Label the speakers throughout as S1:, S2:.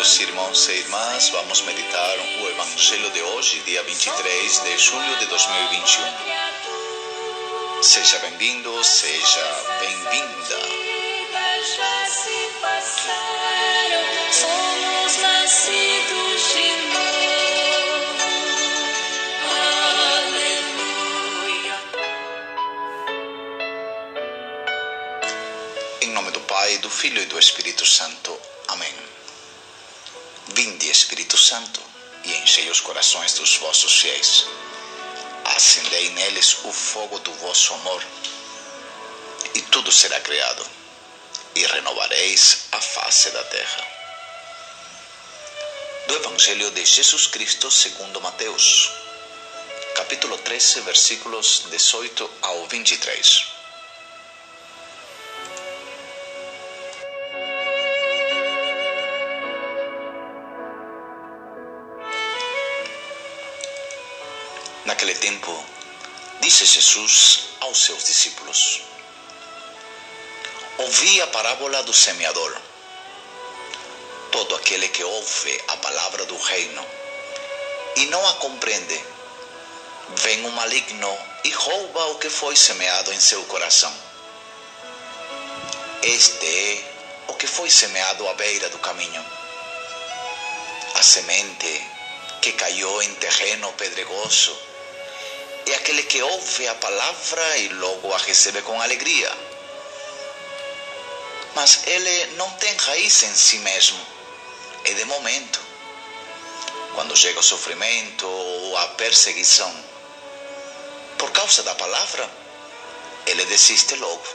S1: Queridos irmãos e irmãs, vamos meditar o Evangelho de hoje, dia 23 de julho de 2021. Seja bem-vindo, seja bem-vinda.
S2: Somos nascidos de novo. Aleluia.
S1: Em nome do Pai, do Filho e do Espírito Santo. Vinde, Espírito Santo, e enchei os corações dos vossos fiéis. Acendei neles o fogo do vosso amor, e tudo será criado, e renovareis a face da terra. Do Evangelho de Jesus Cristo segundo Mateus, capítulo 13, versículos 18 ao 23. Naquele tempo, disse Jesus aos seus discípulos: Ouvi a parábola do semeador. Todo aquele que ouve a palavra do reino e não a compreende, vem o maligno e rouba o que foi semeado em seu coração. Este é o que foi semeado à beira do caminho. A semente que caiu em terreno pedregoso é aquele que ouve a palavra e logo a recebe com alegria. Mas ele não tem raiz em si mesmo, é de momento. Quando chega o sofrimento ou a perseguição, por causa da palavra, ele desiste logo.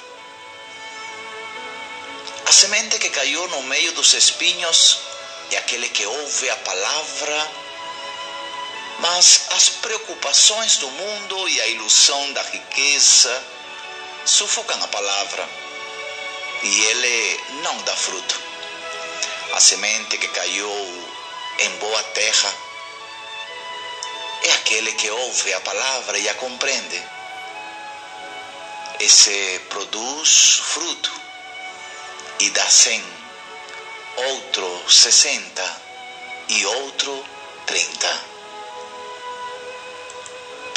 S1: A semente que caiu no meio dos espinhos é aquele que ouve a palavra mas as preocupações do mundo e a ilusão da riqueza sufocam a palavra e ele não dá fruto. A semente que caiu em boa terra é aquele que ouve a palavra e a compreende. Esse produz fruto e dá cem, outro sessenta e outro trinta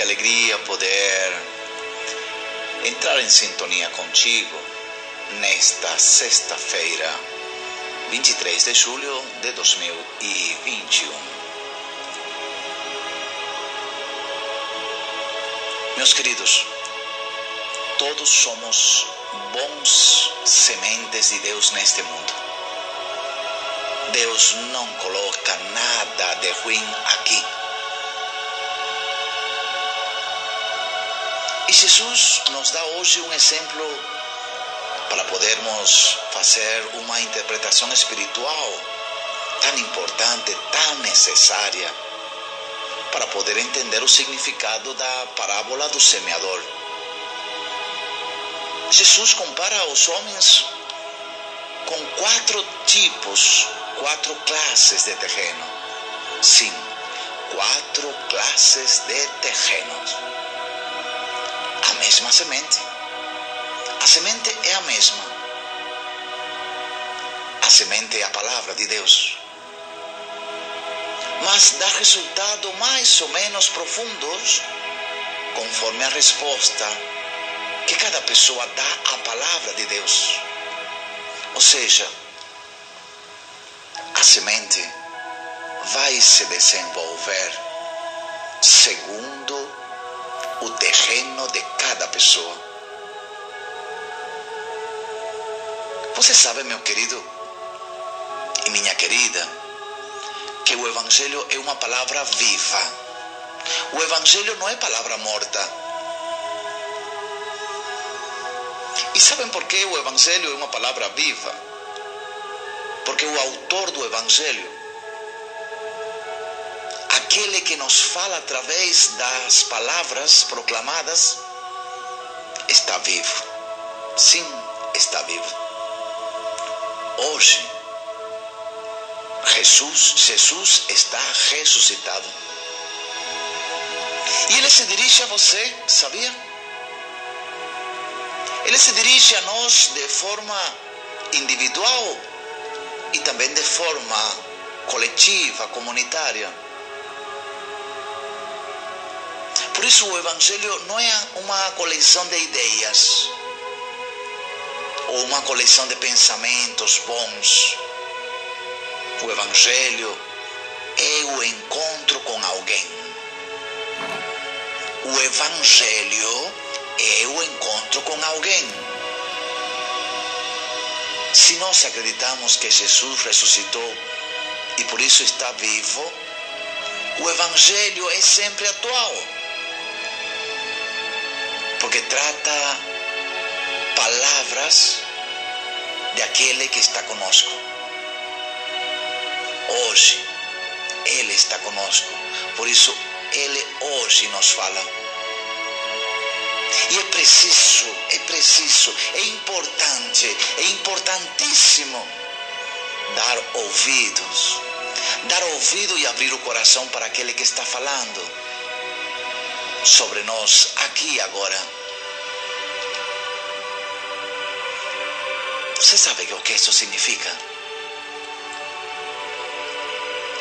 S1: Que alegria poder entrar em sintonia contigo nesta sexta-feira, 23 de julho de 2021. Meus queridos, todos somos bons sementes de Deus neste mundo. Deus não coloca nada de ruim aqui. E Jesus nos dá hoje um exemplo para podermos fazer uma interpretação espiritual tão importante, tão necessária, para poder entender o significado da parábola do semeador. Jesus compara os homens com quatro tipos, quatro classes de terreno. Sim, quatro classes de terrenos mesma semente. A semente é a mesma. A semente é a palavra de Deus. Mas dá resultados mais ou menos profundos conforme a resposta que cada pessoa dá à palavra de Deus. Ou seja, a semente vai se desenvolver segundo o terreno de cada pessoa. Você sabe, meu querido e minha querida, que o Evangelho é uma palavra viva. O Evangelho não é palavra morta. E sabem por que o Evangelho é uma palavra viva? Porque o autor do Evangelho, aquele que nos fala através das palavras proclamadas, está vivo. Sim, está vivo. Hoje, Jesus, Jesus está ressuscitado. E ele se dirige a você, sabia? Ele se dirige a nós de forma individual e também de forma coletiva, comunitária. Por isso o Evangelho não é uma coleção de ideias ou uma coleção de pensamentos bons. O Evangelho é o encontro com alguém. O Evangelho é o encontro com alguém. Se nós acreditamos que Jesus ressuscitou e por isso está vivo, o Evangelho é sempre atual. Porque trata palavras de aquele que está conosco. Hoje, Ele está conosco. Por isso, Ele hoje nos fala. E é preciso, é preciso, é importante, é importantíssimo dar ouvidos. Dar ouvido e abrir o coração para aquele que está falando sobre nós aqui agora. Você sabe o que isso significa?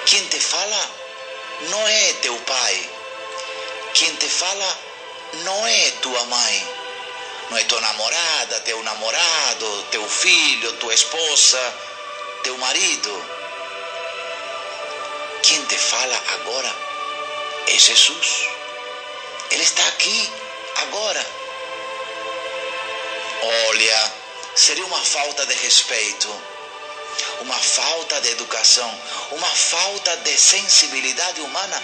S1: Quem te fala não é teu pai. Quem te fala não é tua mãe, não é tua namorada, teu namorado, teu filho, tua esposa, teu marido. Quem te fala agora é Jesus. Ele está aqui agora. Olha, seria uma falta de respeito, uma falta de educação, uma falta de sensibilidade humana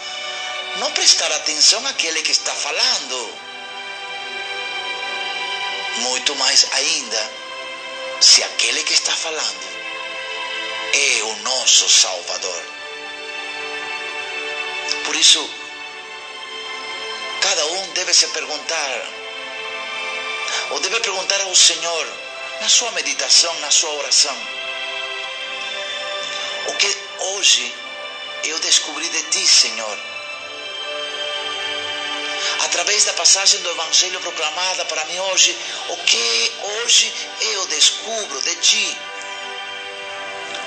S1: não prestar atenção àquele que está falando. Muito mais ainda, se aquele que está falando é o nosso Salvador. Por isso, cada um deve se perguntar, ou deve perguntar ao Senhor, na sua meditação, na sua oração, o que hoje eu descobri de ti, Senhor através da passagem do Evangelho proclamada para mim hoje, o que hoje eu descubro de ti.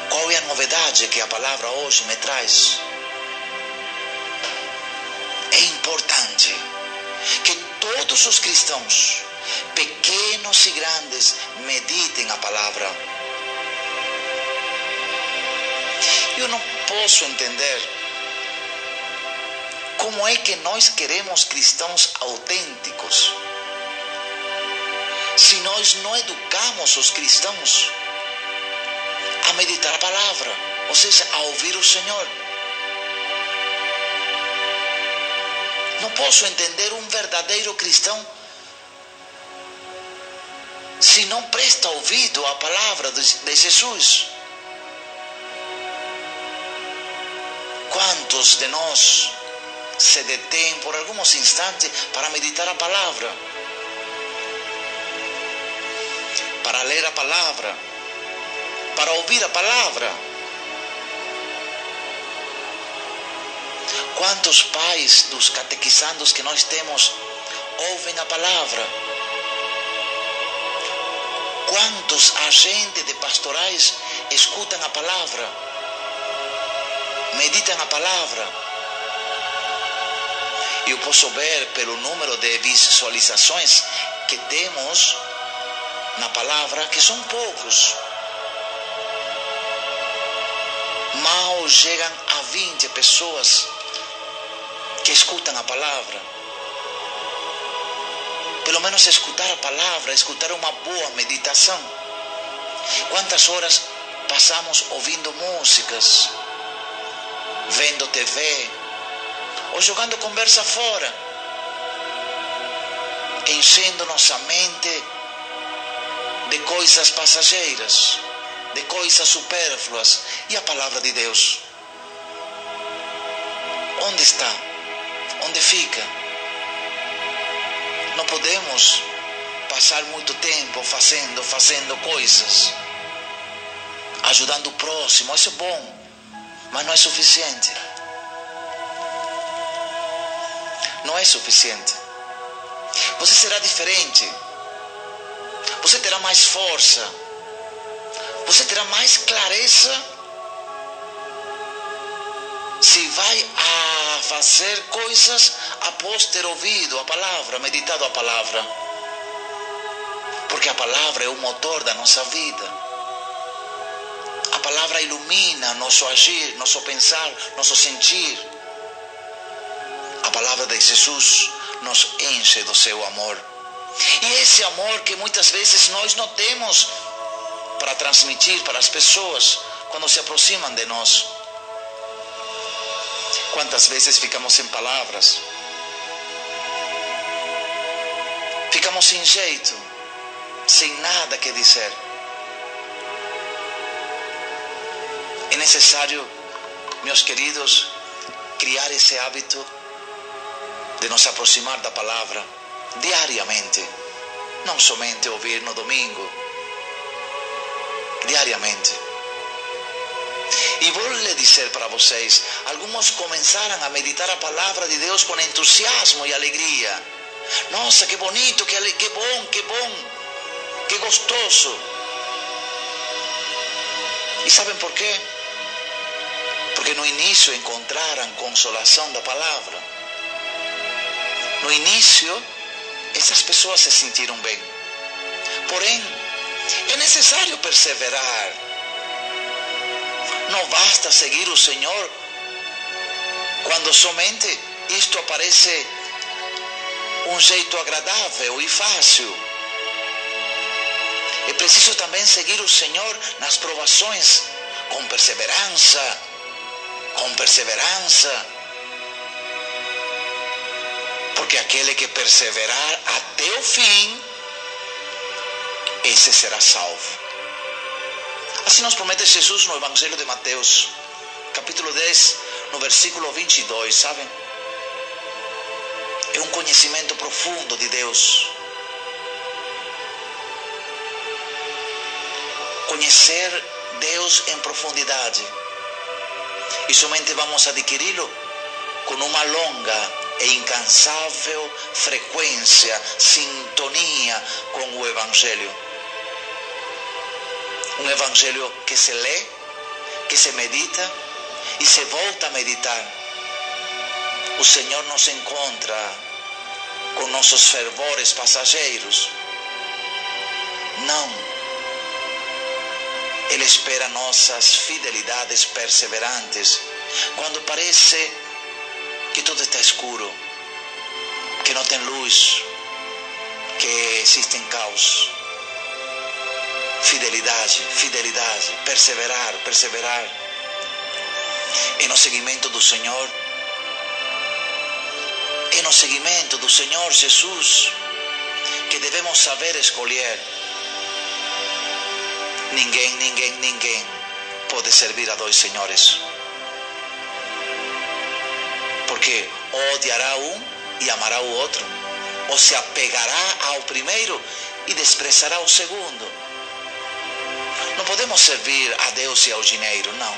S1: Qual é a novidade que a palavra hoje me traz? É importante que todos os cristãos, pequenos e grandes, meditem a palavra. Eu não posso entender como é que nós queremos cristãos autênticos? Se nós não educamos os cristãos a meditar a palavra, ou seja, a ouvir o Senhor. Não posso entender um verdadeiro cristão se não presta ouvido à palavra de Jesus. Quantos de nós se detém por alguns instantes para meditar a palavra, para ler a palavra, para ouvir a palavra. Quantos pais dos catequizandos que nós temos ouvem a palavra? Quantos agentes de pastorais escutam a palavra? Meditam a palavra? Eu posso ver pelo número de visualizações que temos na palavra que são poucos. Mal chegam a 20 pessoas que escutam a palavra. Pelo menos escutar a palavra, escutar uma boa meditação. Quantas horas passamos ouvindo músicas, vendo TV, ou jogando conversa fora, enchendo nossa mente de coisas passageiras, de coisas supérfluas e a palavra de Deus. Onde está? Onde fica? Não podemos passar muito tempo fazendo, fazendo coisas, ajudando o próximo. Isso é bom, mas não é suficiente. Não é suficiente. Você será diferente. Você terá mais força. Você terá mais clareza se vai a fazer coisas após ter ouvido a palavra, meditado a palavra. Porque a palavra é o motor da nossa vida. A palavra ilumina nosso agir, nosso pensar, nosso sentir. A palavra de Jesus nos enche do seu amor. E esse amor que muitas vezes nós não temos para transmitir para as pessoas quando se aproximam de nós. Quantas vezes ficamos sem palavras? Ficamos sem jeito, sem nada que dizer. É necessário, meus queridos, criar esse hábito de nos aproximar da palavra diariamente, não somente ouvir no domingo, diariamente. E vou lhe dizer para vocês: alguns começaram a meditar a palavra de Deus com entusiasmo e alegria. Nossa, que bonito, que, que bom, que bom, que gostoso. E sabem por quê? Porque no início encontraram consolação da palavra. No início, essas pessoas se sentiram bem. Porém, é necessário perseverar. Não basta seguir o Senhor quando somente isto aparece um jeito agradável e fácil. É preciso também seguir o Senhor nas provações com perseverança, com perseverança. Porque aquele que perseverar até o fim, esse será salvo. Assim nos promete Jesus no Evangelho de Mateus, capítulo 10, no versículo 22, sabem? É um conhecimento profundo de Deus. Conhecer Deus em profundidade. E somente vamos adquiri-lo com uma longa e incansável frequência, sintonia com o Evangelho. Um Evangelho que se lê, que se medita e se volta a meditar. O Senhor nos encontra com nossos fervores passageiros. Não. Ele espera nossas fidelidades perseverantes quando parece que tudo está escuro, que não tem luz, que existem caos. Fidelidade, fidelidade, perseverar, perseverar. E no seguimento do Senhor, e no seguimento do Senhor Jesus, que devemos saber escolher. Ninguém, ninguém, ninguém pode servir a dois senhores porque odiará um e amará o outro, ou se apegará ao primeiro e desprezará o segundo. Não podemos servir a Deus e ao dinheiro, não.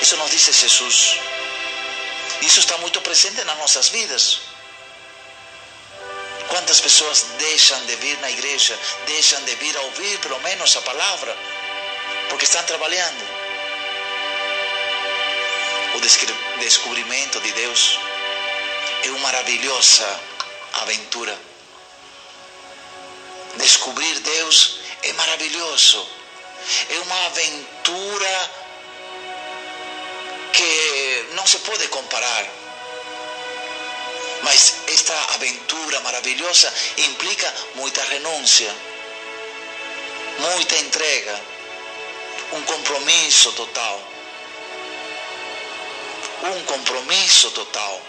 S1: Isso nos disse Jesus. Isso está muito presente nas nossas vidas. Quantas pessoas deixam de vir na igreja, deixam de vir a ouvir pelo menos a palavra, porque estão trabalhando? o descobrimento de Deus é uma maravilhosa aventura. Descobrir Deus é maravilhoso. É uma aventura que não se pode comparar. Mas esta aventura maravilhosa implica muita renúncia. muita entrega, um compromisso total. Um compromisso total.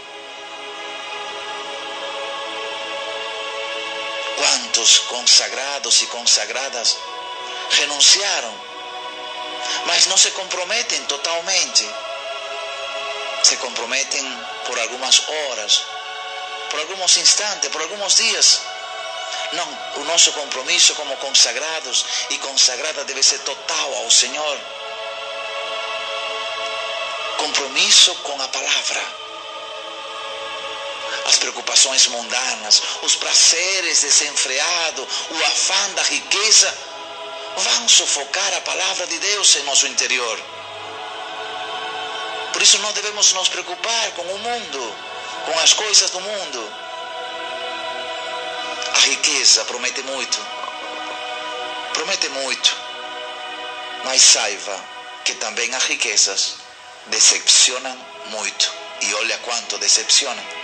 S1: Quantos consagrados e consagradas renunciaram, mas não se comprometem totalmente. Se comprometem por algumas horas, por alguns instantes, por alguns dias. Não, o nosso compromisso como consagrados e consagrada deve ser total ao Senhor. Compromisso com a palavra as preocupações mundanas, os prazeres desenfreados, o afã da riqueza, vão sufocar a palavra de Deus em nosso interior. Por isso não devemos nos preocupar com o mundo, com as coisas do mundo. A riqueza promete muito, promete muito, mas saiba que também as riquezas decepcionam muito. E olha quanto decepcionam.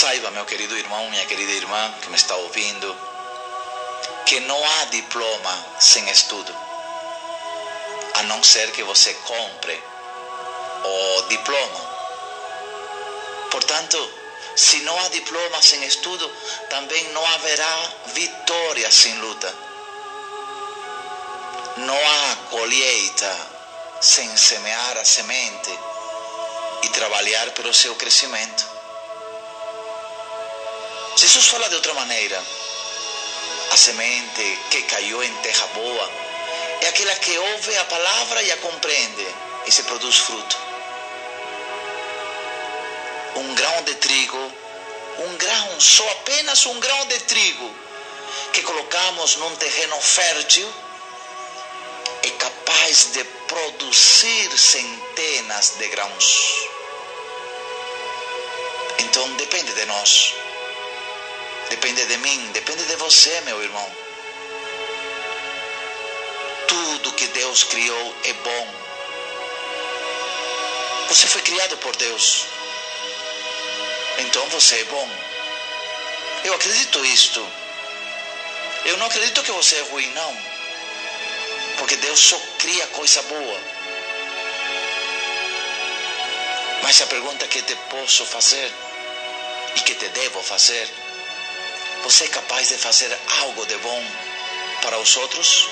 S1: Saiba, meu querido irmão, minha querida irmã que me está ouvindo, que não há diploma sem estudo, a não ser que você compre o diploma. Portanto, se não há diploma sem estudo, também não haverá vitória sem luta. Não há colheita sem semear a semente e trabalhar pelo seu crescimento. Jesus fala de outra maneira. A semente que caiu em terra boa é aquela que ouve a palavra e a compreende e se produz fruto. Um grão de trigo, um grão, só apenas um grão de trigo que colocamos num terreno fértil é capaz de produzir centenas de grãos. Então depende de nós depende de mim, depende de você, meu irmão. Tudo que Deus criou é bom. Você foi criado por Deus. Então você é bom. Eu acredito isto. Eu não acredito que você é ruim, não. Porque Deus só cria coisa boa. Mas a pergunta que te posso fazer e que te devo fazer você é capaz de fazer algo de bom para os outros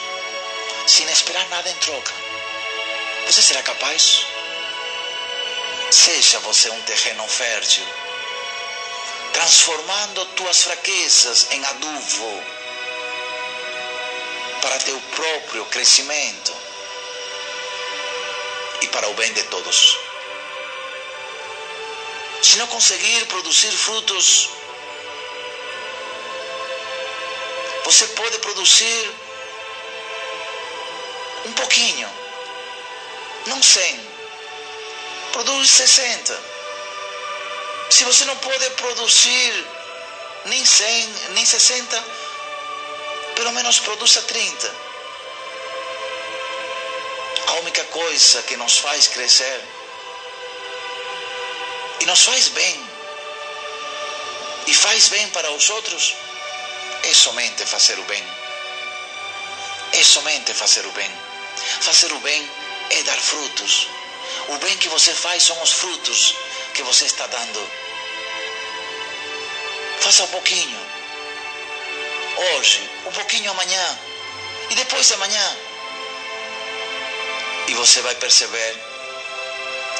S1: sem esperar nada em troca? Você será capaz? Seja você um terreno fértil, transformando tuas fraquezas em adubo para teu próprio crescimento e para o bem de todos. Se não conseguir produzir frutos você pode produzir um pouquinho, não 100, produz 60. Se você não pode produzir nem 100, nem 60, pelo menos produza 30. A única coisa que nos faz crescer e nos faz bem e faz bem para os outros é somente fazer o bem. É somente fazer o bem. Fazer o bem é dar frutos. O bem que você faz são os frutos que você está dando. Faça um pouquinho. Hoje, um pouquinho amanhã. E depois de amanhã. E você vai perceber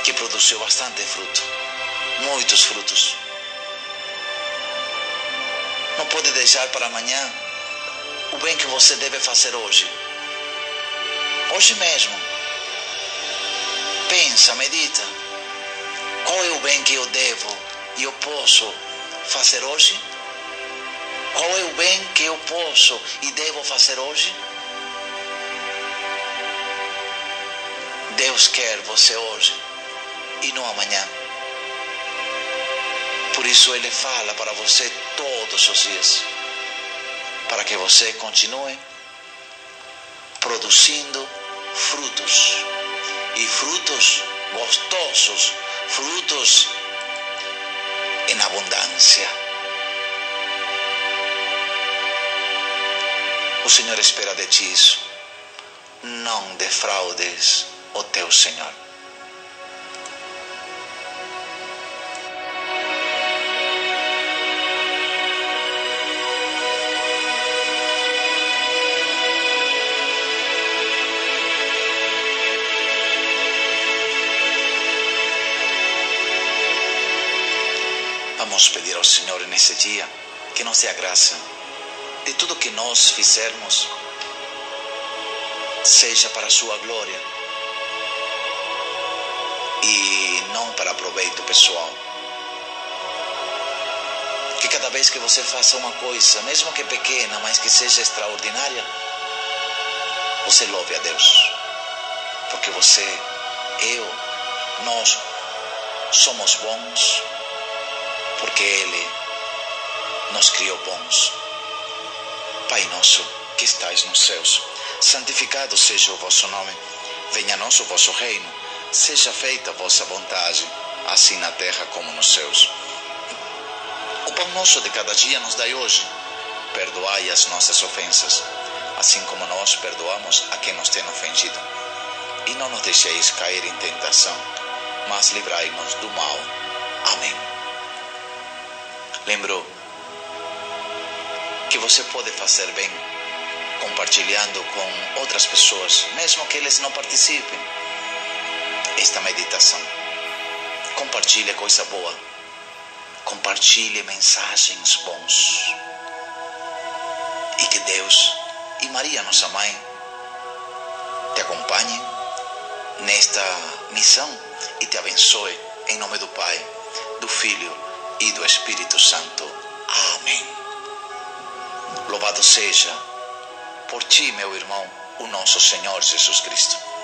S1: que produziu bastante fruto. Muitos frutos não pode deixar para amanhã o bem que você deve fazer hoje. Hoje mesmo. Pensa, medita. Qual é o bem que eu devo e eu posso fazer hoje? Qual é o bem que eu posso e devo fazer hoje? Deus quer você hoje e no amanhã. Por isso ele fala para você todos os dias, para que você continue produzindo frutos e frutos gostosos, frutos em abundância. O Senhor espera de ti isso. Não defraudes o teu Senhor. Nós fizermos seja para a sua glória e não para proveito pessoal. Que cada vez que você faça uma coisa, mesmo que pequena, mas que seja extraordinária, você louve a Deus. Porque você, eu, nós somos bons porque Ele nos criou bons. Pai nosso que estais nos céus, santificado seja o vosso nome. Venha a nós o vosso reino. Seja feita a vossa vontade, assim na terra como nos céus. O pão nosso de cada dia nos dai hoje. Perdoai as nossas ofensas, assim como nós perdoamos a quem nos tem ofendido. E não nos deixeis cair em tentação, mas livrai-nos do mal. Amém. Lembrou que você pode fazer bem compartilhando com outras pessoas, mesmo que eles não participem. Esta meditação. Compartilhe coisa boa. Compartilhe mensagens bons. E que Deus e Maria, nossa mãe, te acompanhem nesta missão e te abençoe em nome do Pai, do Filho e do Espírito Santo. Amém. Louvado seja por ti, meu irmão, o nosso Senhor Jesus Cristo.